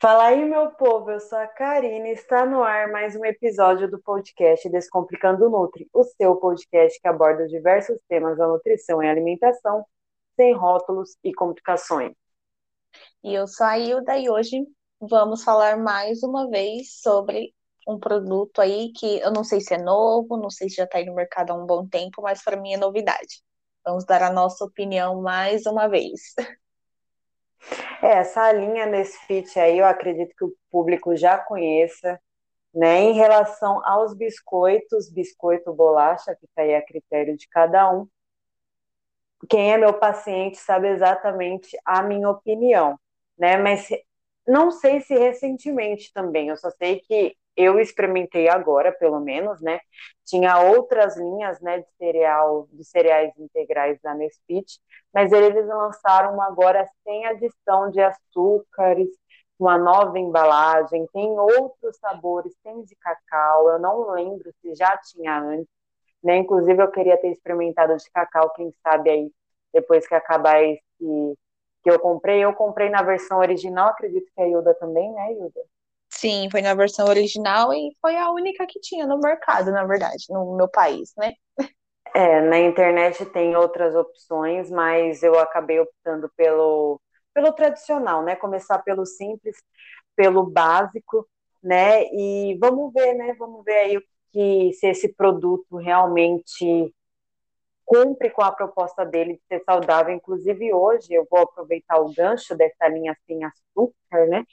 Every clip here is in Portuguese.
Fala aí, meu povo, eu sou a Karine, está no ar mais um episódio do podcast Descomplicando Nutri, o seu podcast que aborda diversos temas da nutrição e alimentação, sem rótulos e complicações. E eu sou a Hilda e hoje vamos falar mais uma vez sobre um produto aí que eu não sei se é novo, não sei se já está aí no mercado há um bom tempo, mas para mim é novidade. Vamos dar a nossa opinião mais uma vez. É, essa linha nesse fit aí, eu acredito que o público já conheça, né? Em relação aos biscoitos, biscoito bolacha, que está aí a critério de cada um. Quem é meu paciente sabe exatamente a minha opinião, né? Mas não sei se recentemente também, eu só sei que eu experimentei agora, pelo menos, né? Tinha outras linhas, né, de cereal, de cereais integrais da Nesfit, mas eles lançaram agora sem adição de açúcares, uma nova embalagem, tem outros sabores, tem de cacau, eu não lembro se já tinha antes, né? Inclusive eu queria ter experimentado de cacau, quem sabe aí depois que acabar esse que eu comprei, eu comprei na versão original, acredito que a Hilda também, né, Hilda? Sim, foi na versão original e foi a única que tinha no mercado, na verdade, no meu país, né? É, na internet tem outras opções, mas eu acabei optando pelo, pelo tradicional, né? Começar pelo simples, pelo básico, né? E vamos ver, né? Vamos ver aí que se esse produto realmente cumpre com a proposta dele de ser saudável. Inclusive hoje eu vou aproveitar o gancho dessa linha sem açúcar, né?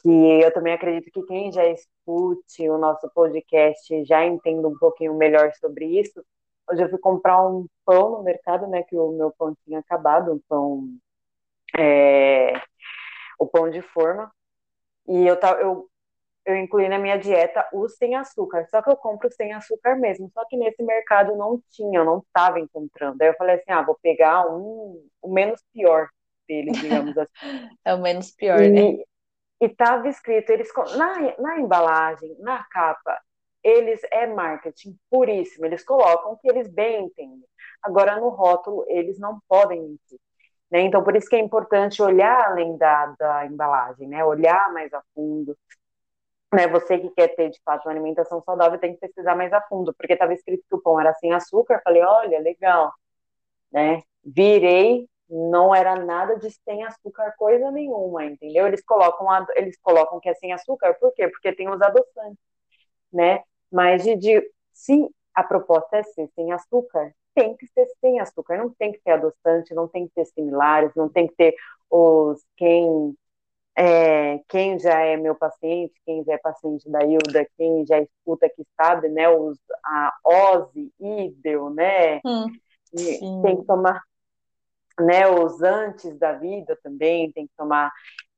Que eu também acredito que quem já escute o nosso podcast já entenda um pouquinho melhor sobre isso. Hoje eu fui comprar um pão no mercado, né, que o meu pão tinha acabado, um pão, é, o pão de forma, e eu, eu, eu incluí na minha dieta o sem açúcar, só que eu compro sem açúcar mesmo, só que nesse mercado não tinha, eu não estava encontrando. Aí eu falei assim, ah, vou pegar um, o menos pior deles, digamos assim. é o menos pior, e, né? E estava escrito, eles na, na embalagem, na capa, eles é marketing puríssimo, eles colocam o que eles bem entendem. Agora, no rótulo, eles não podem mentir. Né? Então, por isso que é importante olhar além da, da embalagem, né? olhar mais a fundo. Né? Você que quer ter, de fato, uma alimentação saudável tem que pesquisar mais a fundo, porque estava escrito que o pão era sem açúcar. Falei, olha, legal. Né? Virei não era nada de sem açúcar coisa nenhuma, entendeu? Eles colocam eles colocam que é sem açúcar, por quê? Porque tem os adoçantes, né? Mas de, de se a proposta é ser sem açúcar, tem que ser sem açúcar, não tem que ter adoçante, não tem que ter similares, não tem que ter os quem é, quem já é meu paciente, quem já é paciente da Hilda, quem já escuta que sabe, né, os, a Ozzy, Idel, né, hum, tem que tomar né, os antes da vida também tem que tomar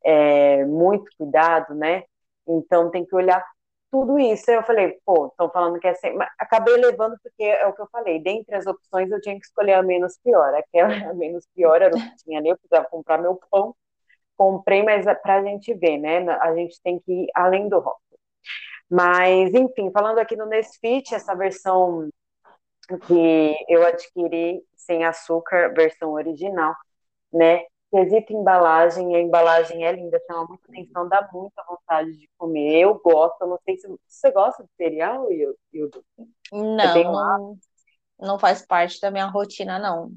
é, muito cuidado, né? Então tem que olhar tudo isso. Eu falei, pô, estão falando que é mas acabei levando porque é o que eu falei, dentre as opções eu tinha que escolher a menos pior. Aquela a menos pior era o que tinha ali, eu precisava comprar meu pão, comprei, mas é para a gente ver, né? A gente tem que ir além do rótulo. Mas, enfim, falando aqui no Nesfit, essa versão que eu adquiri sem açúcar, versão original, né? Quesito embalagem, a embalagem é linda, chama muita atenção, dá muita vontade de comer. Eu gosto, eu não sei se você gosta de cereal, Hildo? Não, é não, não faz parte da minha rotina, não.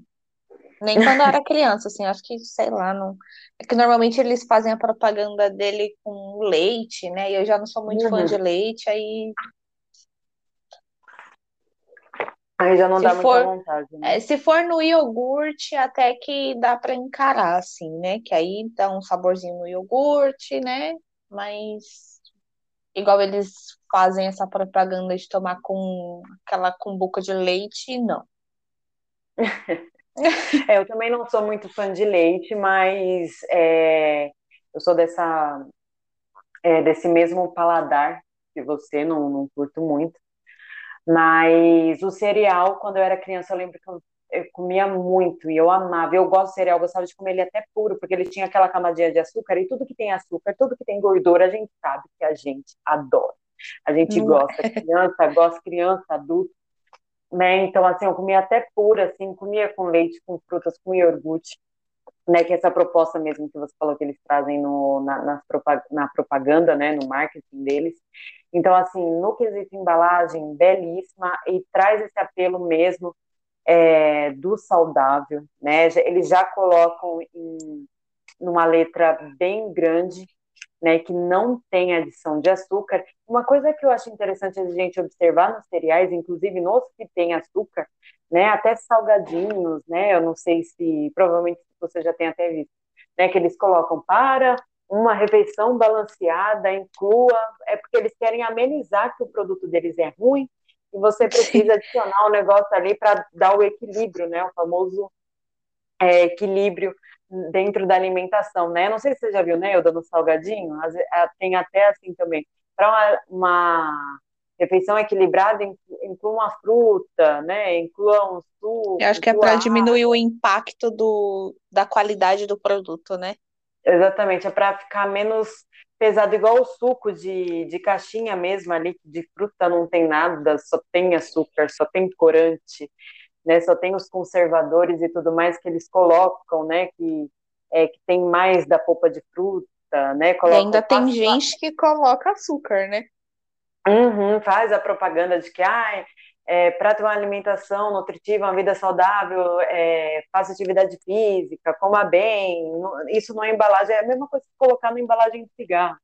Nem quando eu era criança, assim, acho que, sei lá, não. É que normalmente eles fazem a propaganda dele com leite, né? E eu já não sou muito uhum. fã de leite, aí Aí já não se dá for, muita vontade, né? É, se for no iogurte, até que dá para encarar, assim, né? Que aí dá um saborzinho no iogurte, né? Mas igual eles fazem essa propaganda de tomar com aquela cumbuca de leite, não. é, eu também não sou muito fã de leite, mas é, eu sou dessa é, desse mesmo paladar que você, não, não curto muito. Mas o cereal, quando eu era criança, eu lembro que eu, eu comia muito e eu amava. Eu gosto de cereal, eu gostava de comer ele até puro, porque ele tinha aquela camadinha de açúcar e tudo que tem açúcar, tudo que tem gordura, a gente sabe que a gente adora. A gente hum. gosta, criança, gosta criança, adulto, né? Então, assim, eu comia até puro, assim, comia com leite, com frutas, com iogurte, né, que essa proposta mesmo que você falou que eles trazem no, na, na, na propaganda, né, no marketing deles. Então, assim, no quesito embalagem, belíssima e traz esse apelo mesmo é, do saudável, né? Eles já colocam em numa letra bem grande, né, que não tem adição de açúcar. Uma coisa que eu acho interessante a gente observar nos cereais, inclusive nos que tem açúcar, né, até salgadinhos, né, eu não sei se, provavelmente você já tem até visto, né, que eles colocam para uma refeição balanceada, inclua, é porque eles querem amenizar que o produto deles é ruim, e você precisa adicionar o um negócio ali para dar o equilíbrio, né, o famoso é, equilíbrio dentro da alimentação, né? Não sei se você já viu, né, eu dando salgadinho, tem até assim também, para uma, uma, refeição equilibrada, inclua uma fruta, né, inclua um suco. Eu acho que é para diminuir o impacto do, da qualidade do produto, né? Exatamente, é para ficar menos pesado, igual o suco de, de caixinha mesmo ali, de fruta não tem nada, só tem açúcar, só tem corante, né? Só tem os conservadores e tudo mais que eles colocam, né? Que, é, que tem mais da polpa de fruta, né? e ainda tem gente que coloca açúcar, né? Uhum, faz a propaganda de que ah, é, para ter uma alimentação nutritiva, uma vida saudável, é, faça atividade física, coma bem. Isso não é embalagem, é a mesma coisa que colocar na embalagem de cigarro.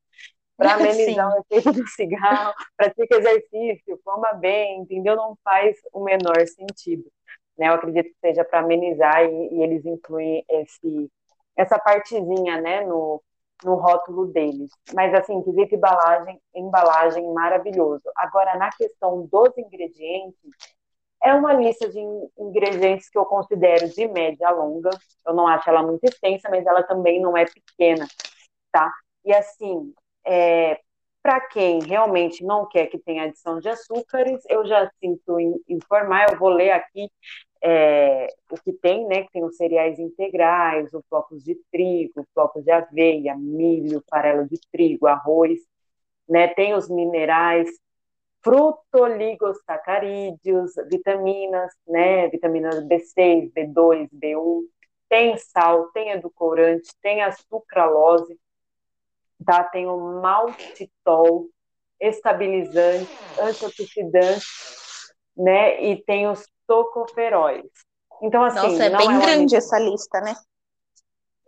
Para amenizar Sim. o efeito do cigarro, pratique exercício, coma bem, entendeu? Não faz o menor sentido né? Eu acredito que seja para amenizar e, e, eles incluem esse, essa partezinha, né, no, no rótulo deles. Mas assim, quesito embalagem, embalagem maravilhoso. Agora, na questão dos ingredientes, é uma lista de ingredientes que eu considero de média longa. Eu não acho ela muito extensa, mas ela também não é pequena, tá? E assim, é, para quem realmente não quer que tenha adição de açúcares, eu já sinto informar, eu vou ler aqui é, o que tem, né, que tem os cereais integrais, os flocos de trigo, flocos de aveia, milho, farelo de trigo, arroz, né, tem os minerais, frutoligosacarídeos, vitaminas, né, vitaminas B6, B2, B1, tem sal, tem edulcorante, tem a sucralose, tá? Tem o maltitol, estabilizante, antioxidante, né? E tem os tocoferóis. Então, assim. Nossa, é bem é grande essa lista, né?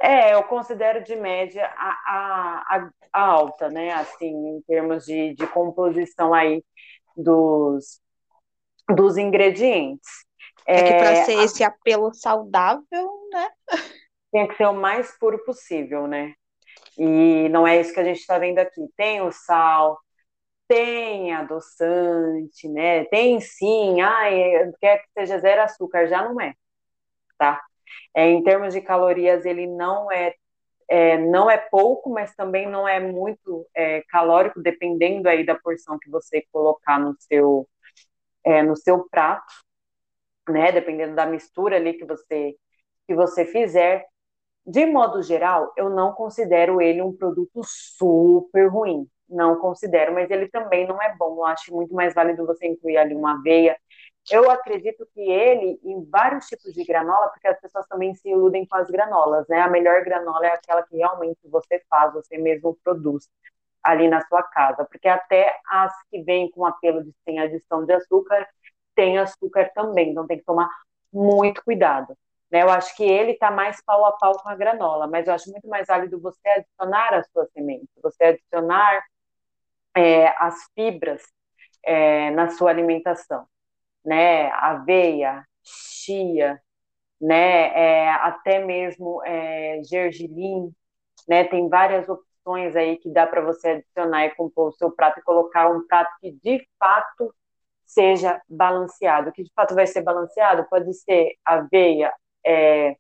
É, eu considero de média a, a, a alta, né? Assim, em termos de, de composição aí dos, dos ingredientes. É, é que para ser a... esse apelo saudável, né? Tem que ser o mais puro possível, né? E não é isso que a gente está vendo aqui. Tem o sal, tem adoçante, né? Tem sim, ai, quer que seja zero açúcar, já não é, tá? É, em termos de calorias, ele não é, é, não é pouco, mas também não é muito é, calórico, dependendo aí da porção que você colocar no seu, é, no seu prato, né? Dependendo da mistura ali que você, que você fizer. De modo geral, eu não considero ele um produto super ruim, não considero, mas ele também não é bom. Eu acho muito mais válido você incluir ali uma aveia. Eu acredito que ele, em vários tipos de granola, porque as pessoas também se iludem com as granolas, né? A melhor granola é aquela que realmente você faz, você mesmo produz ali na sua casa, porque até as que vêm com apelo de sem adição de açúcar, tem açúcar também, então tem que tomar muito cuidado. Né? Eu acho que ele está mais pau a pau com a granola, mas eu acho muito mais válido você adicionar a sua semente, você adicionar é, as fibras é, na sua alimentação, né? Aveia, chia, né? É, até mesmo é, gergelim, né? Tem várias opções aí que dá para você adicionar e compor o seu prato e colocar um prato que de fato seja balanceado. O que de fato vai ser balanceado pode ser aveia, é,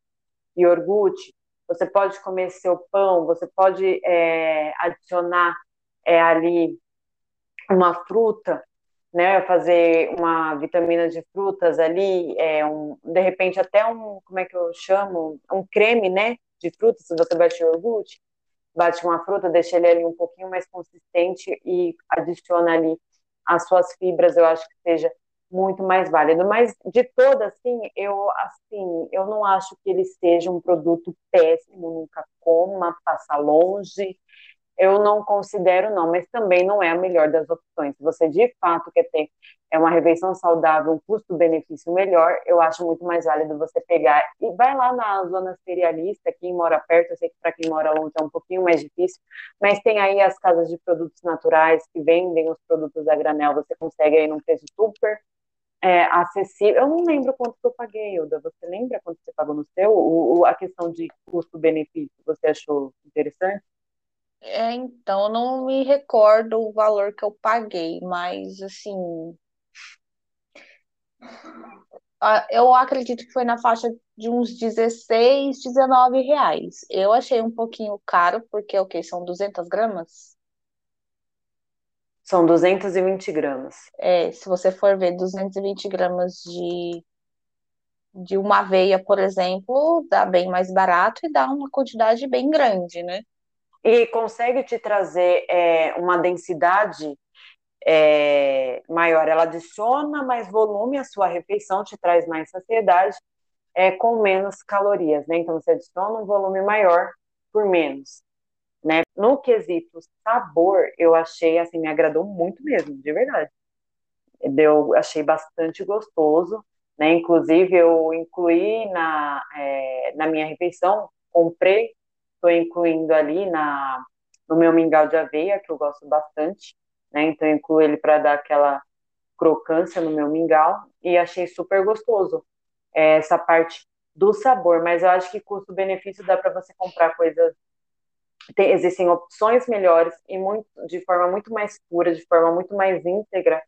iogurte, você pode comer seu pão, você pode é, adicionar é, ali uma fruta, né, fazer uma vitamina de frutas ali, é um, de repente até um, como é que eu chamo, um creme, né, de frutas, se você bate iogurte, bate uma fruta, deixa ele ali um pouquinho mais consistente e adiciona ali as suas fibras, eu acho que seja muito mais válido. Mas de todas, assim, eu assim, eu não acho que ele seja um produto péssimo, nunca coma, passa longe eu não considero não, mas também não é a melhor das opções. Se você de fato quer ter é uma refeição saudável, um custo-benefício melhor, eu acho muito mais válido você pegar e vai lá na zona cerealista, quem mora perto, eu sei que para quem mora longe é um pouquinho mais difícil, mas tem aí as casas de produtos naturais que vendem os produtos a granel, você consegue aí num preço super é, acessível. Eu não lembro quanto que eu paguei, Ilda. Você lembra quanto você pagou no seu? O, o a questão de custo-benefício, você achou interessante? É, então, eu não me recordo o valor que eu paguei, mas assim. Eu acredito que foi na faixa de uns 16, 19 reais. Eu achei um pouquinho caro, porque o que? São 200 gramas? São 220 gramas. É, se você for ver 220 gramas de, de uma aveia, por exemplo, dá bem mais barato e dá uma quantidade bem grande, né? e consegue te trazer é, uma densidade é, maior. Ela adiciona mais volume à sua refeição, te traz mais saciedade é, com menos calorias, né? Então você adiciona um volume maior por menos. Né? No quesito sabor, eu achei assim, me agradou muito mesmo, de verdade. Eu achei bastante gostoso, né? Inclusive eu incluí na, é, na minha refeição, comprei estou incluindo ali na, no meu mingau de aveia, que eu gosto bastante, né? Então eu incluo ele para dar aquela crocância no meu mingau e achei super gostoso é, essa parte do sabor, mas eu acho que custo-benefício dá para você comprar coisas tem, existem opções melhores e muito, de forma muito mais pura, de forma muito mais íntegra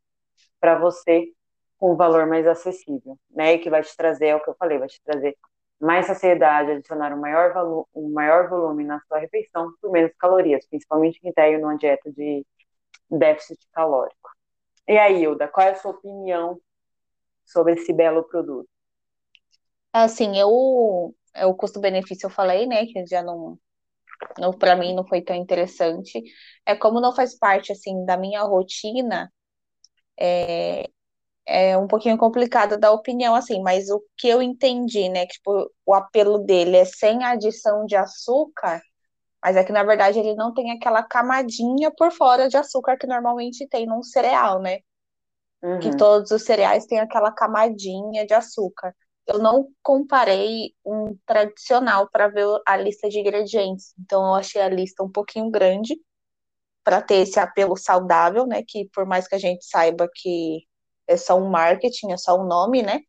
para você com um valor mais acessível, né? E que vai te trazer, é o que eu falei, vai te trazer mais saciedade, adicionar um maior, volu um maior volume na sua refeição por menos calorias, principalmente quem está aí numa dieta de déficit calórico. E aí, Hilda, qual é a sua opinião sobre esse belo produto? Assim, eu, o custo-benefício eu falei, né, que já não para mim não foi tão interessante. É como não faz parte assim da minha rotina, é, é um pouquinho complicado da opinião, assim, mas o que eu entendi, né, que tipo, o apelo dele é sem adição de açúcar, mas é que na verdade ele não tem aquela camadinha por fora de açúcar que normalmente tem num cereal, né? Uhum. Que todos os cereais têm aquela camadinha de açúcar. Eu não comparei um tradicional para ver a lista de ingredientes, então eu achei a lista um pouquinho grande para ter esse apelo saudável, né? Que por mais que a gente saiba que é só um marketing, é só um nome, né?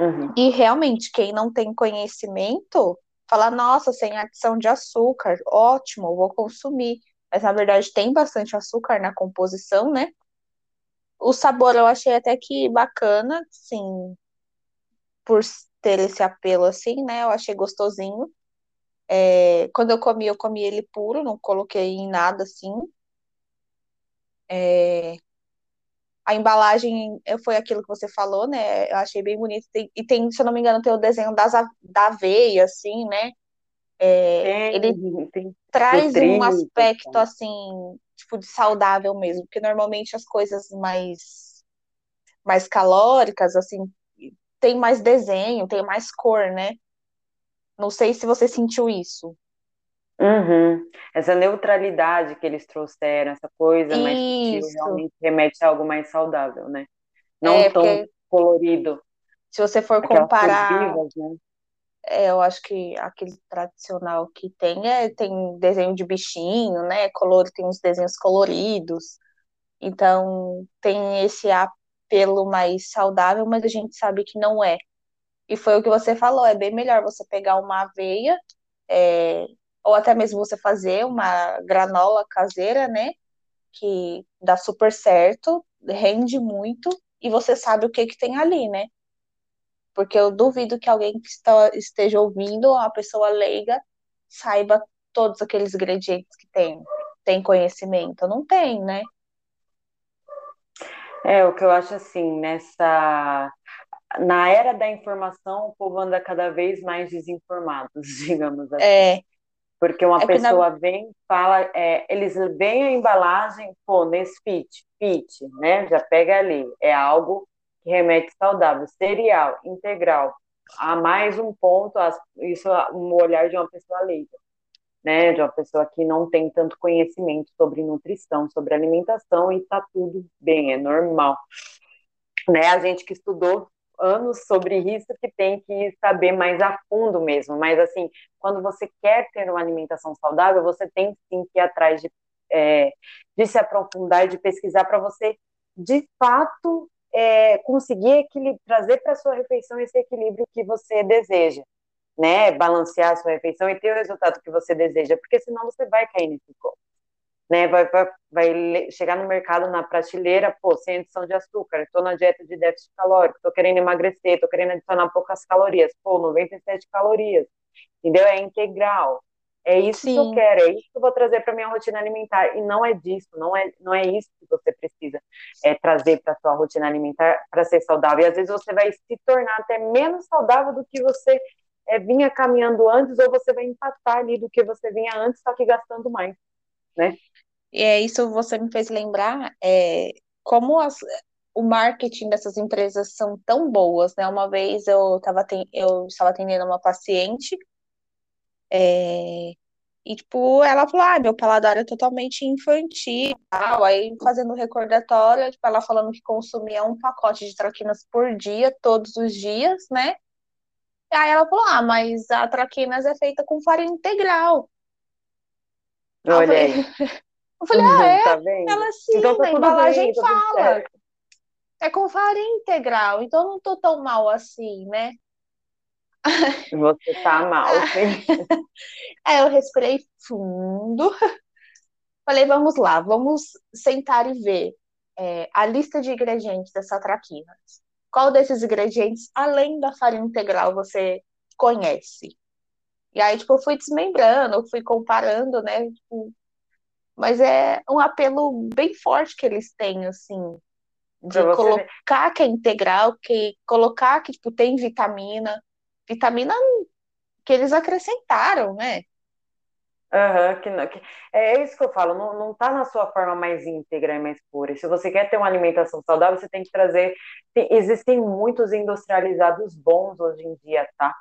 Uhum. E realmente, quem não tem conhecimento, fala, nossa, sem adição de açúcar, ótimo, vou consumir. Mas na verdade tem bastante açúcar na composição, né? O sabor eu achei até que bacana, sim, por ter esse apelo assim, né? Eu achei gostosinho. É, quando eu comi, eu comi ele puro, não coloquei em nada assim. É, a embalagem foi aquilo que você falou, né? Eu achei bem bonito. E tem, se eu não me engano, tem o desenho das, da aveia, assim, né? É, ele tem, traz um aspecto, assim, tipo, de saudável mesmo, porque normalmente as coisas mais, mais calóricas, assim, tem mais desenho, tem mais cor, né? Não sei se você sentiu isso. Uhum. Essa neutralidade que eles trouxeram, essa coisa mais sutil, realmente remete a algo mais saudável, né? Não é, tão colorido. Se você for comparar, vivas, né? é, eu acho que aquele tradicional que tem é tem desenho de bichinho, né? Color, tem uns desenhos coloridos. Então tem esse apelo mais saudável, mas a gente sabe que não é. E foi o que você falou, é bem melhor você pegar uma aveia, é, ou até mesmo você fazer uma granola caseira, né? Que dá super certo, rende muito e você sabe o que que tem ali, né? Porque eu duvido que alguém que está, esteja ouvindo, uma pessoa leiga, saiba todos aqueles ingredientes que tem. Tem conhecimento? Não tem, né? É, o que eu acho assim, nessa. Na era da informação, o povo anda cada vez mais desinformado, digamos assim. É, Porque uma é pessoa na... vem, fala, é, eles veem a embalagem, pô, nesse fit, fit, né? Já pega ali, é algo que remete saudável, cereal, integral. Há mais um ponto, isso é um olhar de uma pessoa leiga, né? De uma pessoa que não tem tanto conhecimento sobre nutrição, sobre alimentação, e tá tudo bem, é normal. Né? A gente que estudou anos sobre isso que tem que saber mais a fundo mesmo. Mas, assim, quando você quer ter uma alimentação saudável, você tem sim que ir atrás de, é, de se aprofundar de pesquisar para você, de fato, é, conseguir trazer para sua refeição esse equilíbrio que você deseja. Né, balancear a sua refeição e ter o resultado que você deseja, porque senão você vai cair nesse golpe né? Vai, vai, vai chegar no mercado na prateleira, pô, sem adição de açúcar, estou na dieta de déficit calórico, estou querendo emagrecer, estou querendo adicionar poucas calorias, pô, 97 calorias, entendeu? É integral. É isso Sim. que eu quero, é isso que eu vou trazer para minha rotina alimentar. E não é disso, não é, não é isso que você precisa é, trazer para sua rotina alimentar para ser saudável. E às vezes você vai se tornar até menos saudável do que você é, vinha caminhando antes, ou você vai empatar ali do que você vinha antes, só que gastando mais, né? E é isso você me fez lembrar é, como as, o marketing dessas empresas são tão boas, né? Uma vez eu, tava, eu estava atendendo uma paciente é, e, tipo, ela falou, ah, meu paladar é totalmente infantil, tal. aí fazendo recordatório, tipo, ela falando que consumia um pacote de traquinas por dia, todos os dias, né? Aí ela falou, ah, mas a traquinas é feita com farinha integral. Olha aí. Eu falei, uhum, ah, é? Tá ela sim, então, tá na embalagem bem, fala. É com farinha integral, então não tô tão mal assim, né? Você tá mal, sim. Aí eu respirei fundo. Falei, vamos lá, vamos sentar e ver é, a lista de ingredientes dessa traquina. Qual desses ingredientes, além da farinha integral, você conhece? E aí, tipo, eu fui desmembrando, eu fui comparando, né? Tipo, mas é um apelo bem forte que eles têm, assim, de colocar ver. que é integral, que colocar que tipo, tem vitamina, vitamina que eles acrescentaram, né? Uhum, que não, que, é isso que eu falo, não, não tá na sua forma mais íntegra e mais pura. Se você quer ter uma alimentação saudável, você tem que trazer. Tem, existem muitos industrializados bons hoje em dia, tá?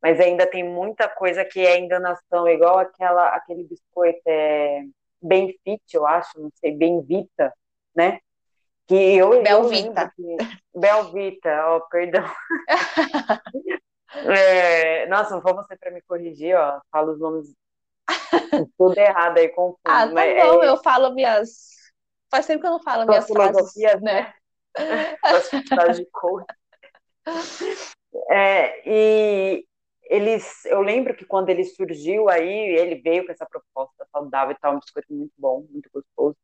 Mas ainda tem muita coisa que é enganação, igual aquela, aquele biscoito. É Benfit, eu acho, não sei, Benvita, né? Que eu, Belvita. Eu que... Belvita, ó, oh, perdão. é, nossa, não for você para me corrigir, ó, falo os nomes tudo errado aí, confundo. Ah, tá mas, bom, é... eu falo minhas... Faz tempo que eu não falo minhas frases, né? As frases de cor. É, e, eles, eu lembro que quando ele surgiu aí, ele veio com essa proposta saudável e tal, um biscoito muito bom, muito gostoso,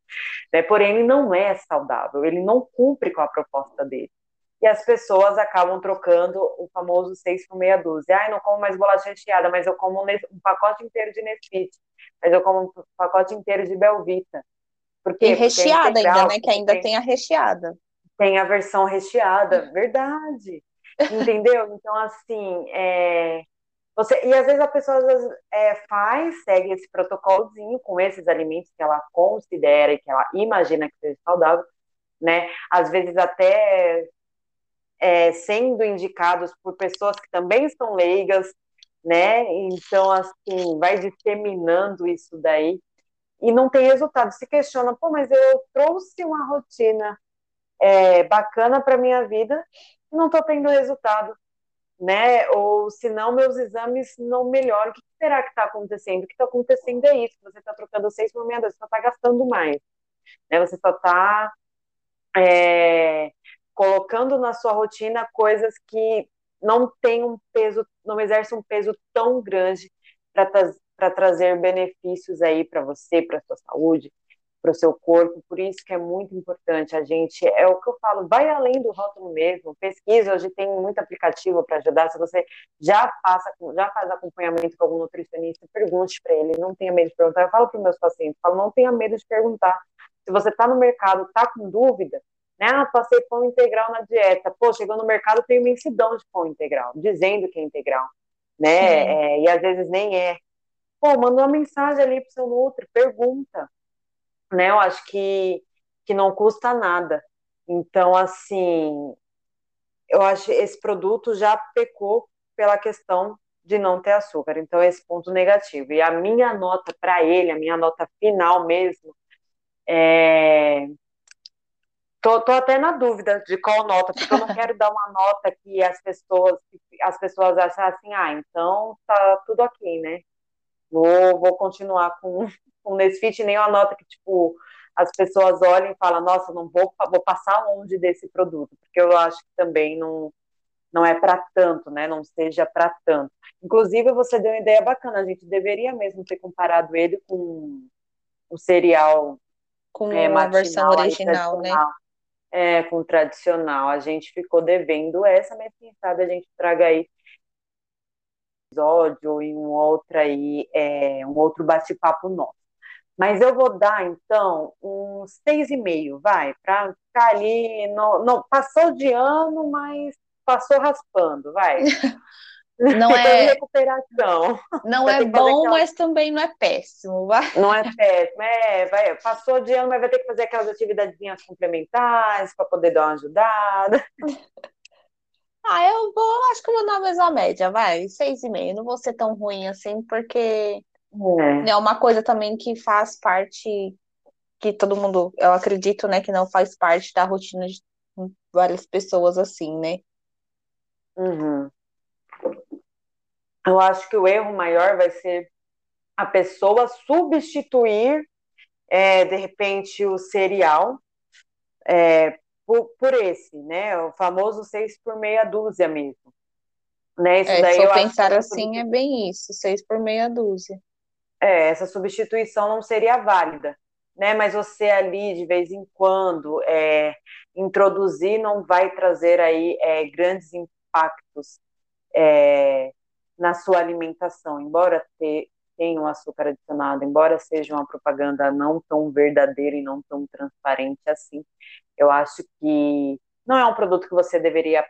né? Porém, ele não é saudável, ele não cumpre com a proposta dele. E as pessoas acabam trocando o famoso 6 por meia dúzia. Ah, não como mais bolacha recheada, mas eu como um pacote inteiro de Nesfit, mas eu como um pacote inteiro de Belvita. Porque, e recheada porque é integral, ainda, né? Que ainda tem, tem a recheada. Tem a versão recheada, verdade. Entendeu? Então, assim, é, você, e às vezes a pessoa vezes, é, faz, segue esse protocolozinho com esses alimentos que ela considera e que ela imagina que seja saudável, né? Às vezes até é, sendo indicados por pessoas que também são leigas, né? Então, assim, vai disseminando isso daí e não tem resultado. Se questiona, pô, mas eu trouxe uma rotina é, bacana para minha vida e não estou tendo resultado né? Ou se não, meus exames não melhoram. O que será que está acontecendo? O que está acontecendo é isso, você está trocando seis por meia você só está gastando mais. Né? Você só está é, colocando na sua rotina coisas que não tem um peso, não exercem um peso tão grande para trazer benefícios aí para você, para sua saúde, para o seu corpo, por isso que é muito importante a gente, é o que eu falo, vai além do rótulo mesmo, pesquisa, hoje tem muito aplicativo para ajudar, se você já, passa, já faz acompanhamento com algum nutricionista, pergunte para ele, não tenha medo de perguntar, eu falo para meus pacientes, falo, não tenha medo de perguntar, se você está no mercado, está com dúvida, né, ah, passei pão integral na dieta, pô, chegou no mercado, tem imensidão de pão integral, dizendo que é integral, né, é, e às vezes nem é, pô, manda uma mensagem ali pro seu Nutri, pergunta, né? Eu acho que, que não custa nada. Então, assim, eu acho que esse produto já pecou pela questão de não ter açúcar. Então, esse ponto negativo. E a minha nota para ele, a minha nota final mesmo, é... Tô, tô, até na dúvida de qual nota, porque eu não quero dar uma nota que as pessoas, as pessoas acham assim, ah, então tá tudo ok, né? Vou, vou continuar com, com Nesfit, nem uma nota que, tipo, as pessoas olhem e falam, nossa, não vou, vou passar longe desse produto, porque eu acho que também não, não é para tanto, né? Não seja para tanto. Inclusive, você deu uma ideia bacana, a gente deveria mesmo ter comparado ele com o cereal com é, a versão original, né? É, com o tradicional. A gente ficou devendo essa, mas quem sabe a gente traga aí episódio em um outro aí, é, um outro bate-papo nosso. Mas eu vou dar, então, uns seis e meio, vai, para ficar ali, no, no, passou de ano, mas passou raspando, vai. Não é recuperação. Não é bom, aquela... mas também não é péssimo. Vai. Não é péssimo, é, vai, passou de ano, mas vai ter que fazer aquelas atividades complementares para poder dar uma ajudada. Ah, eu vou, acho que eu vou dar a mesma média, vai, seis e meio. Não vou ser tão ruim assim, porque é. é uma coisa também que faz parte, que todo mundo, eu acredito, né, que não faz parte da rotina de várias pessoas assim, né? Uhum. Eu acho que o erro maior vai ser a pessoa substituir, é, de repente, o cereal é, por, por, esse, né? O famoso seis por meia dúzia mesmo. Né? Isso é, daí se eu pensar assim, é bem isso, seis por meia dúzia. É, essa substituição não seria válida, né? Mas você ali, de vez em quando, é, introduzir não vai trazer aí é, grandes impactos é, na sua alimentação, embora ter, tenha um açúcar adicionado, embora seja uma propaganda não tão verdadeira e não tão transparente assim, eu acho que não é um produto que você deveria,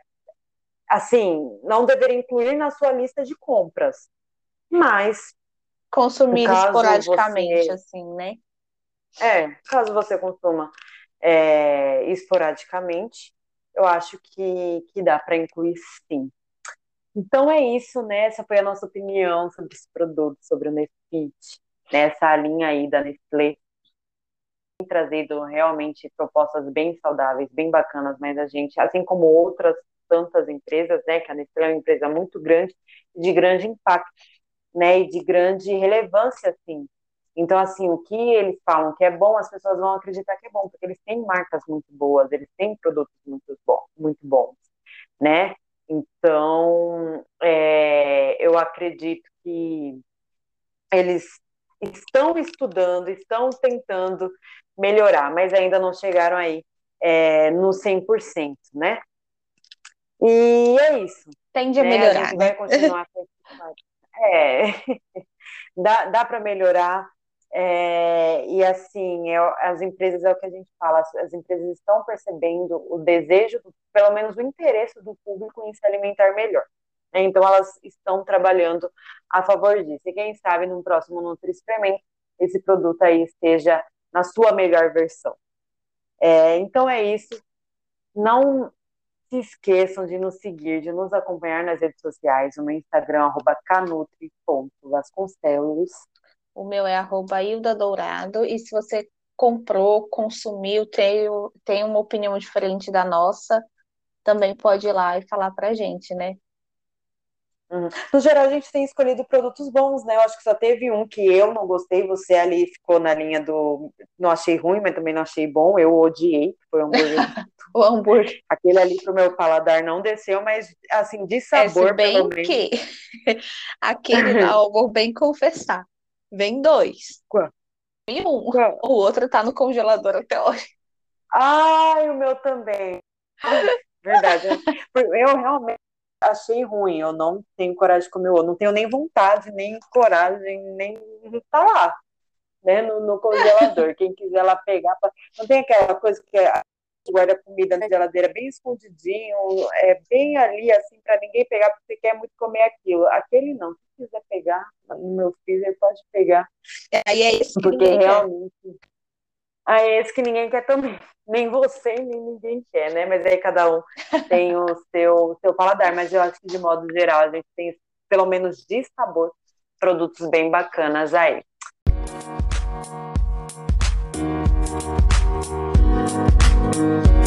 assim, não deveria incluir na sua lista de compras, mas consumir esporadicamente, você, assim, né? É, caso você consuma é, esporadicamente, eu acho que, que dá para incluir sim. Então é isso, né? Essa foi a nossa opinião sobre esse produto, sobre o Nesfit, né? linha aí da Nestlé. Tem trazido realmente propostas bem saudáveis, bem bacanas, mas a gente, assim como outras tantas empresas, né? Que a Nestlé é uma empresa muito grande, de grande impacto, né? E de grande relevância, assim. Então, assim, o que eles falam que é bom, as pessoas vão acreditar que é bom, porque eles têm marcas muito boas, eles têm produtos muito, bom, muito bons, né? Então, é, eu acredito que eles estão estudando, estão tentando melhorar, mas ainda não chegaram aí é, no 100%, né? E é isso. Tende a né? melhorar. A gente né? vai continuar com esse É, dá, dá para melhorar, é, e assim, é, as empresas, é o que a gente fala, as, as, empresas estão percebendo o desejo, pelo menos o interesse do público em se alimentar melhor. Né? Então, elas estão trabalhando a favor disso. E quem sabe, no próximo Nutri Experiment, esse produto aí esteja na sua melhor versão. É, então, é isso. Não se esqueçam de nos seguir, de nos acompanhar nas redes sociais, no meu Instagram, arroba canutri.vasconcelos o meu é arroba Hilda Dourado. E se você comprou, consumiu, tem, tem uma opinião diferente da nossa, também pode ir lá e falar pra gente, né? Uhum. No geral, a gente tem escolhido produtos bons, né? Eu acho que só teve um que eu não gostei, você ali ficou na linha do. Não achei ruim, mas também não achei bom. Eu odiei, foi um hambúrguer. o hambúrguer. Aquele ali pro meu paladar não desceu, mas assim, de sabor, é, bem que aquele lá, eu vou bem confessar. Vem dois. Qual? E um. O outro tá no congelador até hoje. Ai, o meu também. Verdade. Eu realmente achei ruim. Eu não tenho coragem de comer outro. Não tenho nem vontade, nem coragem, nem tá lá. Né, no, no congelador. Quem quiser lá pegar. Pra... Não tem aquela coisa que é guarda comida na geladeira bem escondidinho, é bem ali, assim, para ninguém pegar, porque você quer muito comer aquilo. Aquele não quiser pegar no meu filho, ele pode pegar. Aí é isso que Porque ninguém realmente. Quer. Aí é isso que ninguém quer também. Nem você, nem ninguém quer, né? Mas aí cada um tem o seu, seu paladar. Mas eu acho que, de modo geral, a gente tem, pelo menos de sabor, produtos bem bacanas aí. Música